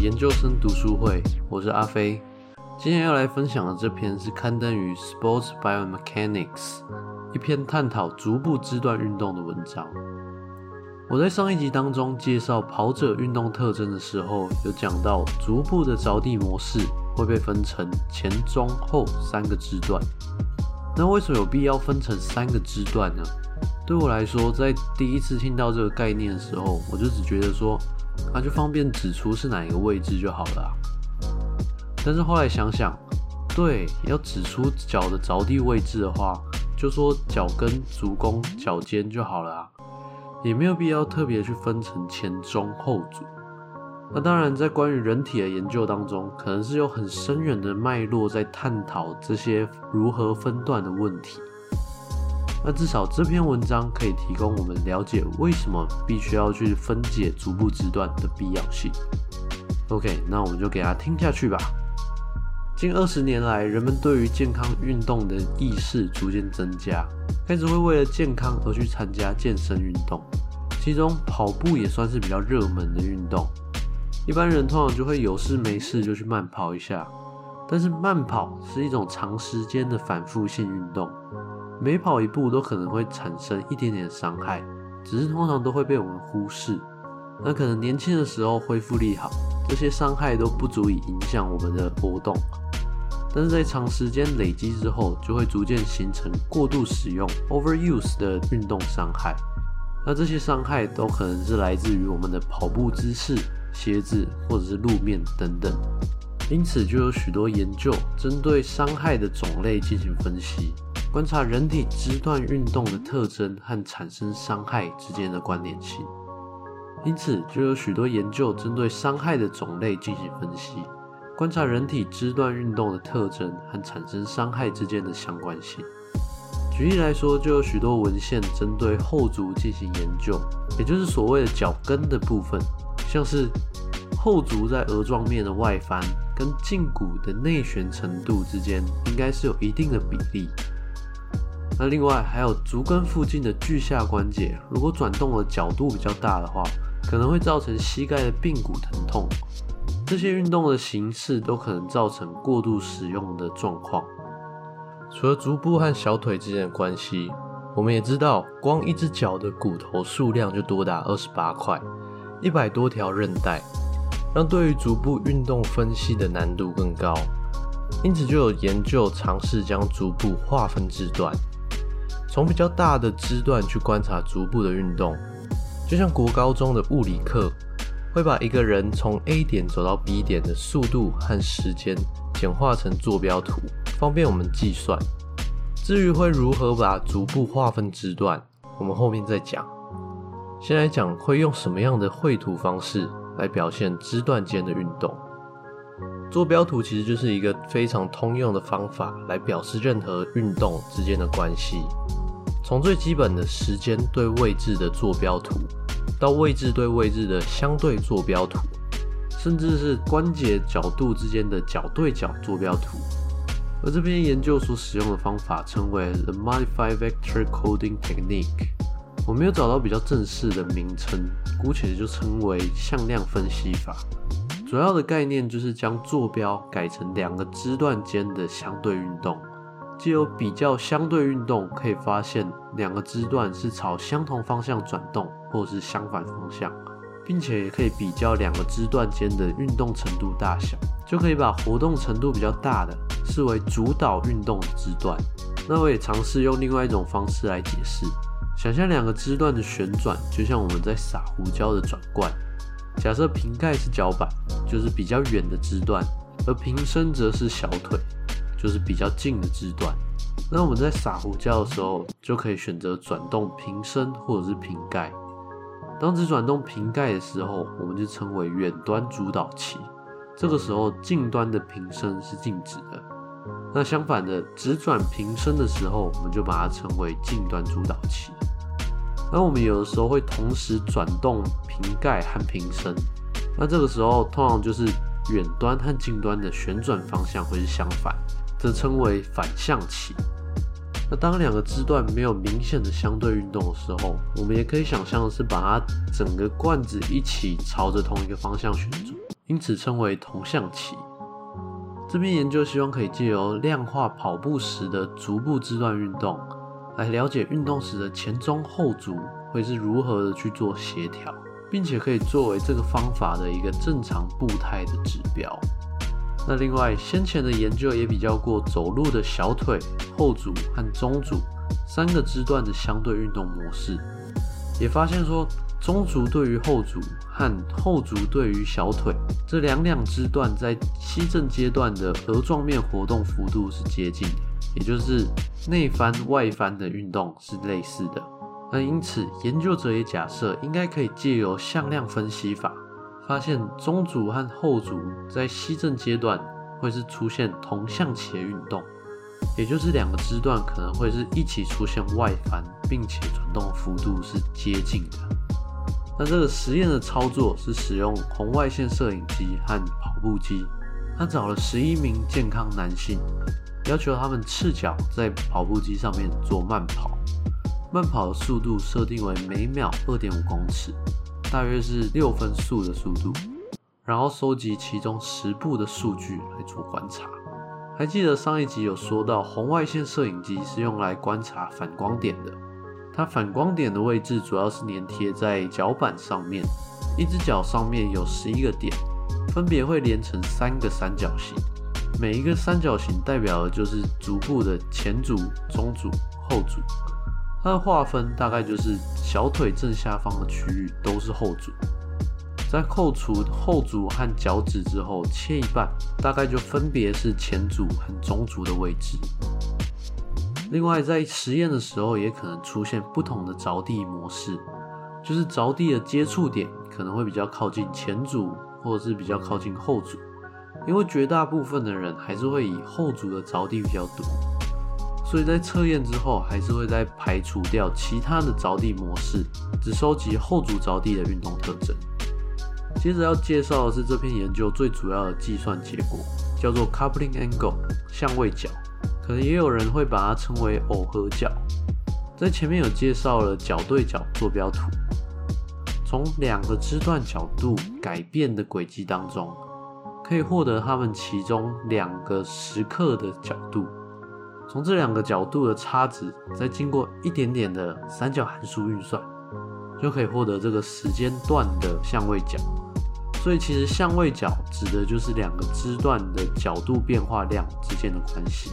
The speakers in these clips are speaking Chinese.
研究生读书会，我是阿飞。今天要来分享的这篇是刊登于《Sports Biomechanics》一篇探讨足部肢段运动的文章。我在上一集当中介绍跑者运动特征的时候，有讲到足部的着地模式会被分成前、中、后三个肢段。那为什么有必要分成三个肢段呢？对我来说，在第一次听到这个概念的时候，我就只觉得说，那就方便指出是哪一个位置就好了。但是后来想想，对，要指出脚的着地位置的话，就说脚跟、足弓、脚尖就好了啊。也没有必要特别去分成前、中、后足。那当然，在关于人体的研究当中，可能是有很深远的脉络在探讨这些如何分段的问题。那至少这篇文章可以提供我们了解为什么必须要去分解足部肢段的必要性。OK，那我们就给它听下去吧。近二十年来，人们对于健康运动的意识逐渐增加，开始会为了健康而去参加健身运动。其中，跑步也算是比较热门的运动。一般人通常就会有事没事就去慢跑一下，但是慢跑是一种长时间的反复性运动，每跑一步都可能会产生一点点伤害，只是通常都会被我们忽视。那可能年轻的时候恢复力好，这些伤害都不足以影响我们的活动。但是在长时间累积之后，就会逐渐形成过度使用 （overuse） 的运动伤害。那这些伤害都可能是来自于我们的跑步姿势、鞋子或者是路面等等。因此，就有许多研究针对伤害的种类进行分析，观察人体肢段运动的特征和产生伤害之间的关联性。因此，就有许多研究针对伤害的种类进行分析。观察人体肢段运动的特征和产生伤害之间的相关性。举例来说，就有许多文献针对后足进行研究，也就是所谓的脚跟的部分，像是后足在额状面的外翻跟胫骨的内旋程度之间，应该是有一定的比例。那另外还有足跟附近的距下关节，如果转动的角度比较大的话，可能会造成膝盖的髌骨疼痛。这些运动的形式都可能造成过度使用的状况。除了足部和小腿之间的关系，我们也知道，光一只脚的骨头数量就多达二十八块，一百多条韧带，让对于足部运动分析的难度更高。因此，就有研究尝试将足部划分至段，从比较大的肢段去观察足部的运动，就像国高中的物理课。会把一个人从 A 点走到 B 点的速度和时间简化成坐标图，方便我们计算。至于会如何把足部划分肢段，我们后面再讲。先来讲会用什么样的绘图方式来表现肢段间的运动。坐标图其实就是一个非常通用的方法，来表示任何运动之间的关系。从最基本的时间对位置的坐标图。到位置对位置的相对坐标图，甚至是关节角度之间的角对角坐标图，而这篇研究所使用的方法称为 The Modified Vector Coding Technique。我没有找到比较正式的名称，姑且就称为向量分析法。主要的概念就是将坐标改成两个肢段间的相对运动。既有比较相对运动，可以发现两个肢段是朝相同方向转动，或是相反方向，并且也可以比较两个肢段间的运动程度大小，就可以把活动程度比较大的视为主导运动的肢段。那我也尝试用另外一种方式来解释：想象两个肢段的旋转，就像我们在撒胡椒的转罐。假设瓶盖是脚板，就是比较远的肢段，而瓶身则是小腿。就是比较近的字段，那我们在撒胡椒的时候，就可以选择转动瓶身或者是瓶盖。当只转动瓶盖的时候，我们就称为远端主导期。这个时候，近端的瓶身是静止的。那相反的，只转瓶身的时候，我们就把它称为近端主导期。那我们有的时候会同时转动瓶盖和瓶身，那这个时候通常就是远端和近端的旋转方向会是相反。则称为反向起。那当两个肢段没有明显的相对运动的时候，我们也可以想象是把它整个罐子一起朝着同一个方向旋转，因此称为同向起。这边研究希望可以借由量化跑步时的足部肢段运动，来了解运动时的前中后足会是如何的去做协调，并且可以作为这个方法的一个正常步态的指标。那另外，先前的研究也比较过走路的小腿、后足和中足三个肢段的相对运动模式，也发现说。中足对于后足和后足对于小腿这两两肢段在膝正阶段的额状面活动幅度是接近，也就是内翻外翻的运动是类似的。那因此，研究者也假设应该可以借由向量分析法，发现中足和后足在膝正阶段会是出现同向的运动，也就是两个肢段可能会是一起出现外翻，并且转动幅度是接近的。那这个实验的操作是使用红外线摄影机和跑步机。他找了十一名健康男性，要求他们赤脚在跑步机上面做慢跑，慢跑的速度设定为每秒二点五公尺，大约是六分速的速度。然后收集其中十步的数据来做观察。还记得上一集有说到，红外线摄影机是用来观察反光点的。它反光点的位置主要是粘贴在脚板上面，一只脚上面有十一个点，分别会连成三个三角形，每一个三角形代表的就是足部的前足、中足、后足。它的划分大概就是小腿正下方的区域都是后足，在扣除后足和脚趾之后切一半，大概就分别是前足和中足的位置。另外，在实验的时候，也可能出现不同的着地模式，就是着地的接触点可能会比较靠近前足，或者是比较靠近后足，因为绝大部分的人还是会以后足的着地比较多，所以在测验之后，还是会再排除掉其他的着地模式，只收集后足着地的运动特征。接着要介绍的是这篇研究最主要的计算结果，叫做 coupling angle 相位角。可能也有人会把它称为耦合角，在前面有介绍了角对角坐标图，从两个肢段角度改变的轨迹当中，可以获得它们其中两个时刻的角度，从这两个角度的差值，再经过一点点的三角函数运算，就可以获得这个时间段的相位角。所以其实相位角指的就是两个肢段的角度变化量之间的关系。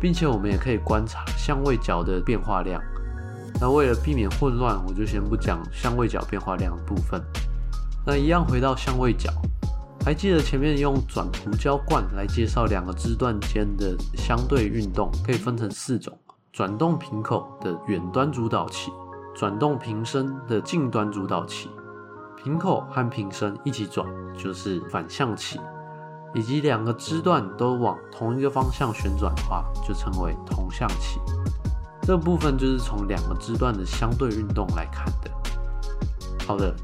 并且我们也可以观察相位角的变化量。那为了避免混乱，我就先不讲相位角变化量的部分。那一样回到相位角，还记得前面用转涂胶罐来介绍两个肢段间的相对运动，可以分成四种：转动瓶口的远端主导器，转动瓶身的近端主导器，瓶口和瓶身一起转就是反向器。以及两个肢段都往同一个方向旋转的话，就称为同向器。这部分就是从两个肢段的相对运动来看的。好的，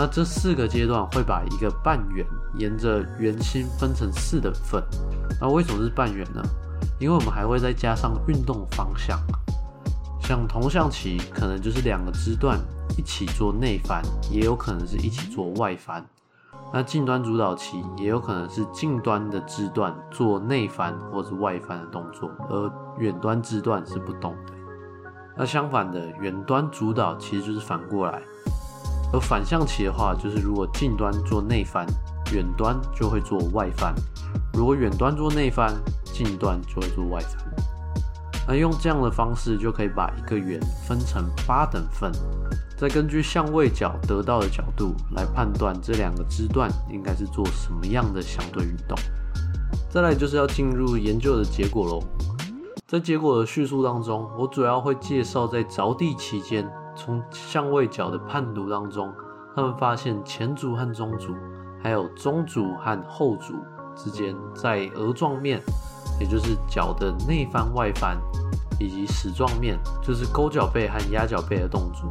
那这四个阶段会把一个半圆沿着圆心分成四等份。那为什么是半圆呢？因为我们还会再加上运动方向，像同向棋可能就是两个肢段一起做内翻，也有可能是一起做外翻。那近端主导棋也有可能是近端的肢段做内翻或是外翻的动作，而远端肢段是不动的。那相反的，远端主导其实就是反过来，而反向期的话，就是如果近端做内翻，远端就会做外翻；如果远端做内翻，近端就会做外翻。那用这样的方式就可以把一个圆分成八等份。再根据相位角得到的角度来判断这两个肢段应该是做什么样的相对运动。再来就是要进入研究的结果喽。在结果的叙述当中，我主要会介绍在着地期间，从相位角的判读当中，他们发现前足和中足，还有中足和后足之间，在额状面，也就是脚的内翻、外翻，以及矢状面，就是勾脚背和压脚背的动作。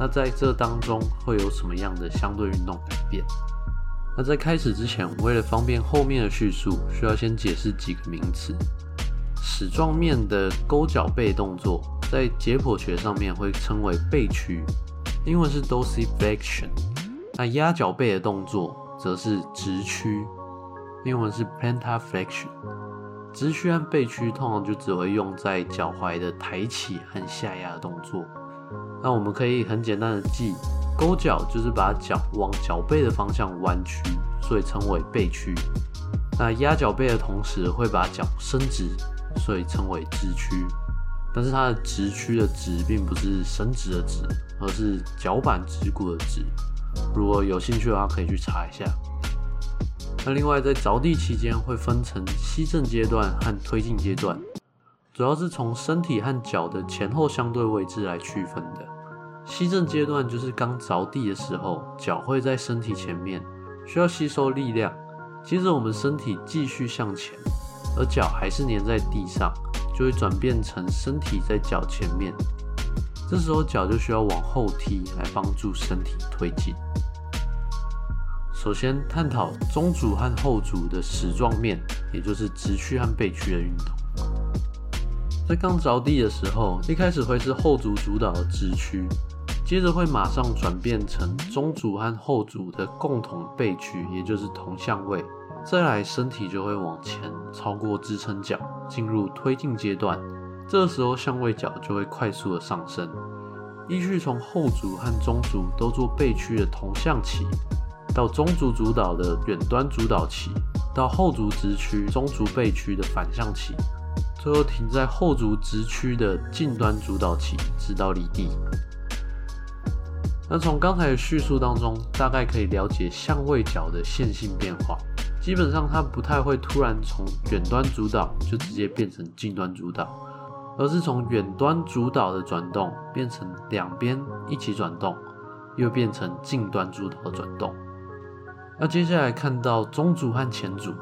那在这当中会有什么样的相对运动改变？那在开始之前，为了方便后面的叙述，需要先解释几个名词。矢状面的勾脚背动作，在解剖学上面会称为背屈，英文是 dorsiflexion。那压脚背的动作则是直屈，英文是 plantar flexion。直屈和背屈通常就只会用在脚踝的抬起和下压的动作。那我们可以很简单的记，勾脚就是把脚往脚背的方向弯曲，所以称为背屈。那压脚背的同时会把脚伸直，所以称为直屈。但是它的直屈的直并不是伸直的直，而是脚板直骨的直。如果有兴趣的话，可以去查一下。那另外，在着地期间会分成吸震阶段和推进阶段，主要是从身体和脚的前后相对位置来区分的。吸震阶段就是刚着地的时候，脚会在身体前面，需要吸收力量。接着我们身体继续向前，而脚还是粘在地上，就会转变成身体在脚前面。这时候脚就需要往后踢来帮助身体推进。首先探讨中足和后足的矢状面，也就是直屈和背屈的运动。在刚着地的时候，一开始会是后足主导直屈，接着会马上转变成中足和后足的共同背屈，也就是同向位。再来，身体就会往前超过支撑脚，进入推进阶段。这时候相位脚就会快速的上升，依序从后足和中足都做背屈的同向起。到中足主导的远端主导起，到后足直屈、中足背屈的反向起，最后停在后足直屈的近端主导起，直到离地。那从刚才的叙述当中，大概可以了解相位角的线性变化。基本上它不太会突然从远端主导就直接变成近端主导，而是从远端主导的转动变成两边一起转动，又变成近端主导的转动。那接下来看到中足和前足，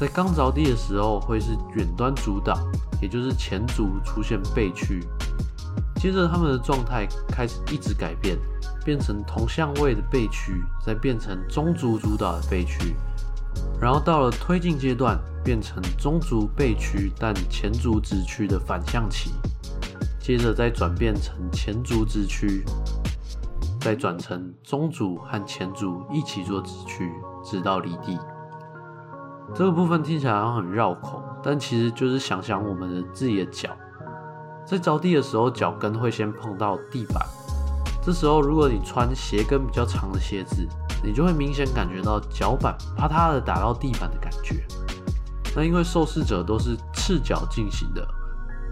在刚着地的时候会是远端主导，也就是前足出现背屈，接着他们的状态开始一直改变，变成同向位的背屈，再变成中足主导的背屈，然后到了推进阶段，变成中足背屈但前足直屈的反向期，接着再转变成前足直屈。再转成中足和前足一起做直屈，直到离地。这个部分听起来好像很绕口，但其实就是想想我们的自己的脚，在着地的时候，脚跟会先碰到地板。这时候，如果你穿鞋跟比较长的鞋子，你就会明显感觉到脚板啪嗒的打到地板的感觉。那因为受试者都是赤脚进行的，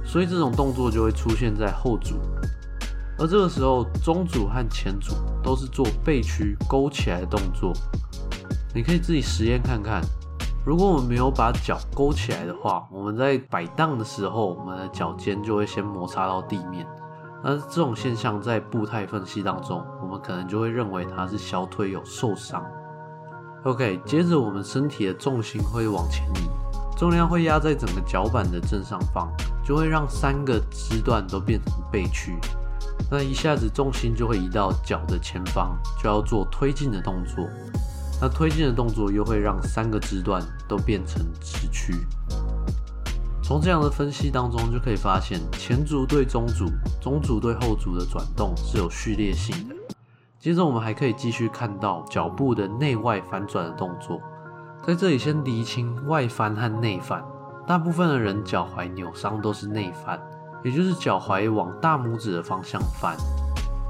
所以这种动作就会出现在后足。而这个时候，中组和前组都是做背屈勾起来的动作。你可以自己实验看看，如果我们没有把脚勾起来的话，我们在摆荡的时候，我们的脚尖就会先摩擦到地面。那这种现象在步态分析当中，我们可能就会认为它是小腿有受伤。OK，接着我们身体的重心会往前移，重量会压在整个脚板的正上方，就会让三个肢段都变成背屈。那一下子重心就会移到脚的前方，就要做推进的动作。那推进的动作又会让三个肢段都变成直屈。从这样的分析当中就可以发现，前足对中足、中足对后足的转动是有序列性的。接着我们还可以继续看到脚部的内外翻转的动作。在这里先厘清外翻和内翻。大部分的人脚踝扭伤都是内翻。也就是脚踝往大拇指的方向翻，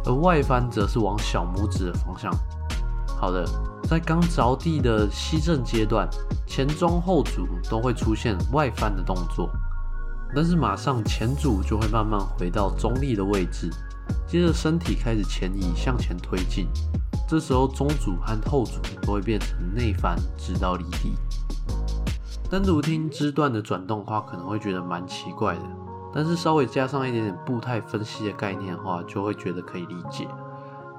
而外翻则是往小拇指的方向。好的，在刚着地的吸震阶段，前中后足都会出现外翻的动作，但是马上前足就会慢慢回到中立的位置，接着身体开始前移向前推进，这时候中足和后足都会变成内翻，直到离地。单独听肢段的转动话，可能会觉得蛮奇怪的。但是稍微加上一点点步态分析的概念的话，就会觉得可以理解。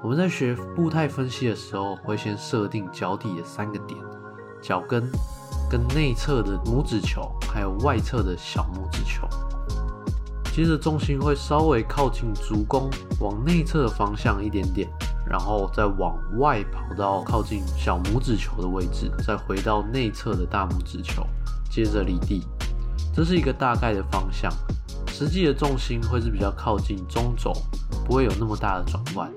我们在学步态分析的时候，会先设定脚底的三个点：脚跟、跟内侧的拇指球，还有外侧的小拇指球。接着重心会稍微靠近足弓，往内侧的方向一点点，然后再往外跑到靠近小拇指球的位置，再回到内侧的大拇指球，接着离地。这是一个大概的方向，实际的重心会是比较靠近中轴，不会有那么大的转弯。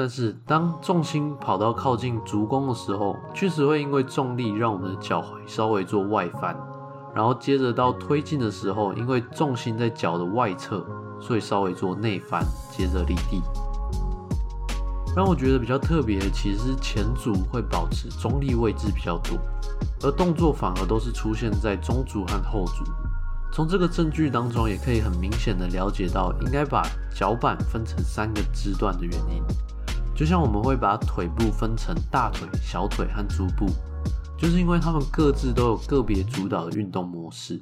但是当重心跑到靠近足弓的时候，确实会因为重力让我们的脚踝稍微做外翻，然后接着到推进的时候，因为重心在脚的外侧，所以稍微做内翻，接着离地。让我觉得比较特别的，其实是前足会保持中立位置比较多，而动作反而都是出现在中足和后足。从这个证据当中，也可以很明显的了解到，应该把脚板分成三个肢段的原因。就像我们会把腿部分成大腿、小腿和足部，就是因为他们各自都有个别主导的运动模式。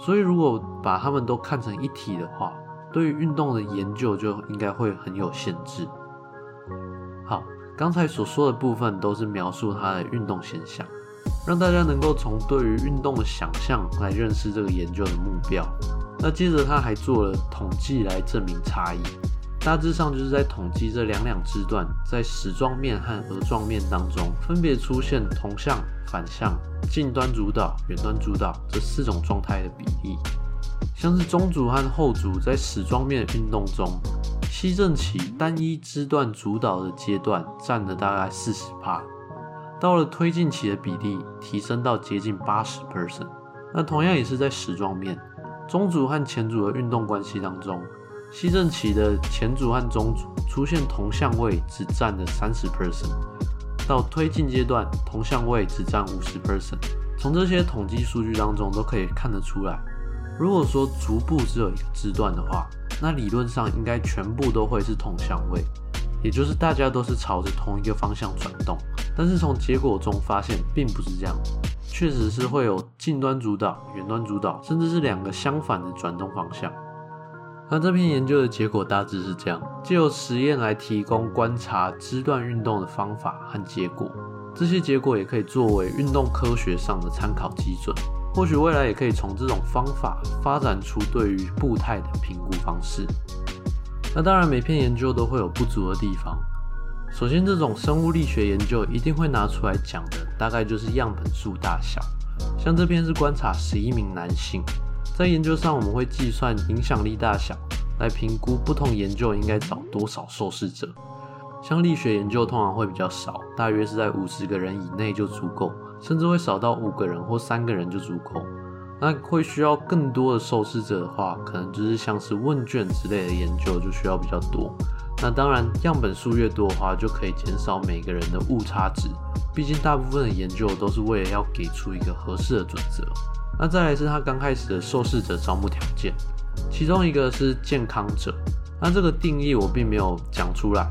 所以如果把他们都看成一体的话，对于运动的研究就应该会很有限制。好，刚才所说的部分都是描述它的运动现象，让大家能够从对于运动的想象来认识这个研究的目标。那接着他还做了统计来证明差异，大致上就是在统计这两两支段在矢状面和额状面当中分别出现同向、反向、近端主导、远端主导这四种状态的比例。像是中足和后足在矢状面的运动中。吸震期单一支段主导的阶段占了大概四十帕，到了推进期的比例提升到接近八十 percent。那同样也是在矢状面，中足和前足的运动关系当中，吸震期的前组和中组出现同向位只占了三十 percent，到推进阶段同向位只占五十 percent。从这些统计数据当中都可以看得出来，如果说足部只有一个肢段的话，那理论上应该全部都会是同向位，也就是大家都是朝着同一个方向转动。但是从结果中发现并不是这样，确实是会有近端主导、远端主导，甚至是两个相反的转动方向。那这篇研究的结果大致是这样：借由实验来提供观察肢段运动的方法和结果，这些结果也可以作为运动科学上的参考基准。或许未来也可以从这种方法发展出对于步态的评估方式。那当然，每篇研究都会有不足的地方。首先，这种生物力学研究一定会拿出来讲的，大概就是样本数大小。像这篇是观察十一名男性，在研究上我们会计算影响力大小来评估不同研究应该找多少受试者。像力学研究通常会比较少，大约是在五十个人以内就足够。甚至会少到五个人或三个人就足够。那会需要更多的受试者的话，可能就是像是问卷之类的研究就需要比较多。那当然，样本数越多的话，就可以减少每个人的误差值。毕竟大部分的研究都是为了要给出一个合适的准则。那再来是他刚开始的受试者招募条件，其中一个是健康者。那这个定义我并没有讲出来，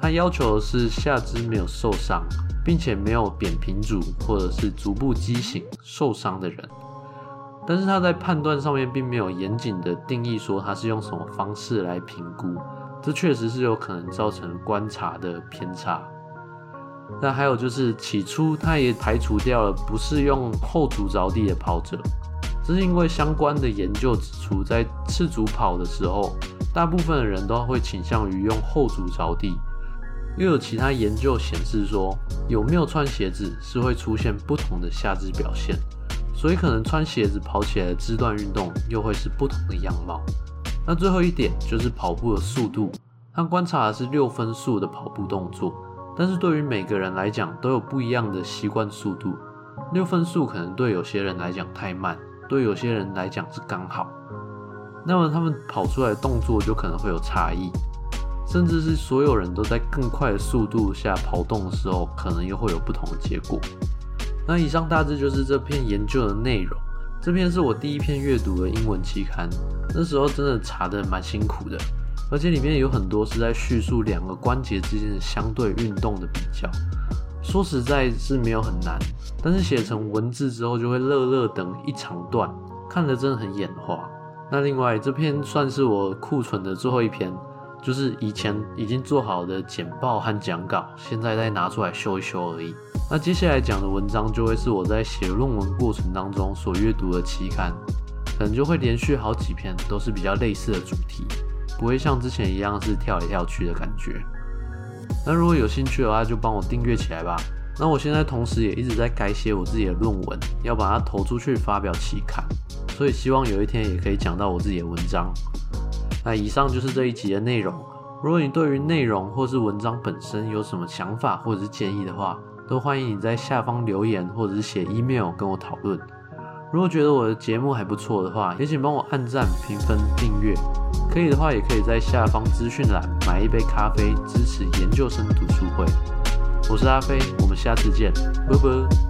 他要求的是下肢没有受伤。并且没有扁平足或者是足部畸形受伤的人，但是他在判断上面并没有严谨的定义说他是用什么方式来评估，这确实是有可能造成观察的偏差。那还有就是起初他也排除掉了不是用后足着地的跑者，这是因为相关的研究指出，在赤足跑的时候，大部分的人都会倾向于用后足着地。又有其他研究显示说，有没有穿鞋子是会出现不同的下肢表现，所以可能穿鞋子跑起来的肢段运动又会是不同的样貌。那最后一点就是跑步的速度，他观察的是六分速的跑步动作，但是对于每个人来讲都有不一样的习惯速度。六分速可能对有些人来讲太慢，对有些人来讲是刚好，那么他们跑出来的动作就可能会有差异。甚至是所有人都在更快的速度下跑动的时候，可能又会有不同的结果。那以上大致就是这篇研究的内容。这篇是我第一篇阅读的英文期刊，那时候真的查的蛮辛苦的，而且里面有很多是在叙述两个关节之间的相对运动的比较。说实在是没有很难，但是写成文字之后就会乐乐等一长段，看得真的很眼花。那另外这篇算是我库存的最后一篇。就是以前已经做好的简报和讲稿，现在再拿出来修一修而已。那接下来讲的文章就会是我在写论文过程当中所阅读的期刊，可能就会连续好几篇都是比较类似的主题，不会像之前一样是跳来跳去的感觉。那如果有兴趣的话，就帮我订阅起来吧。那我现在同时也一直在改写我自己的论文，要把它投出去发表期刊，所以希望有一天也可以讲到我自己的文章。那以上就是这一集的内容。如果你对于内容或是文章本身有什么想法或者是建议的话，都欢迎你在下方留言或者是写 email 跟我讨论。如果觉得我的节目还不错的话，也请帮我按赞、评分、订阅。可以的话，也可以在下方资讯栏买一杯咖啡，支持研究生读书会。我是阿飞，我们下次见，拜拜。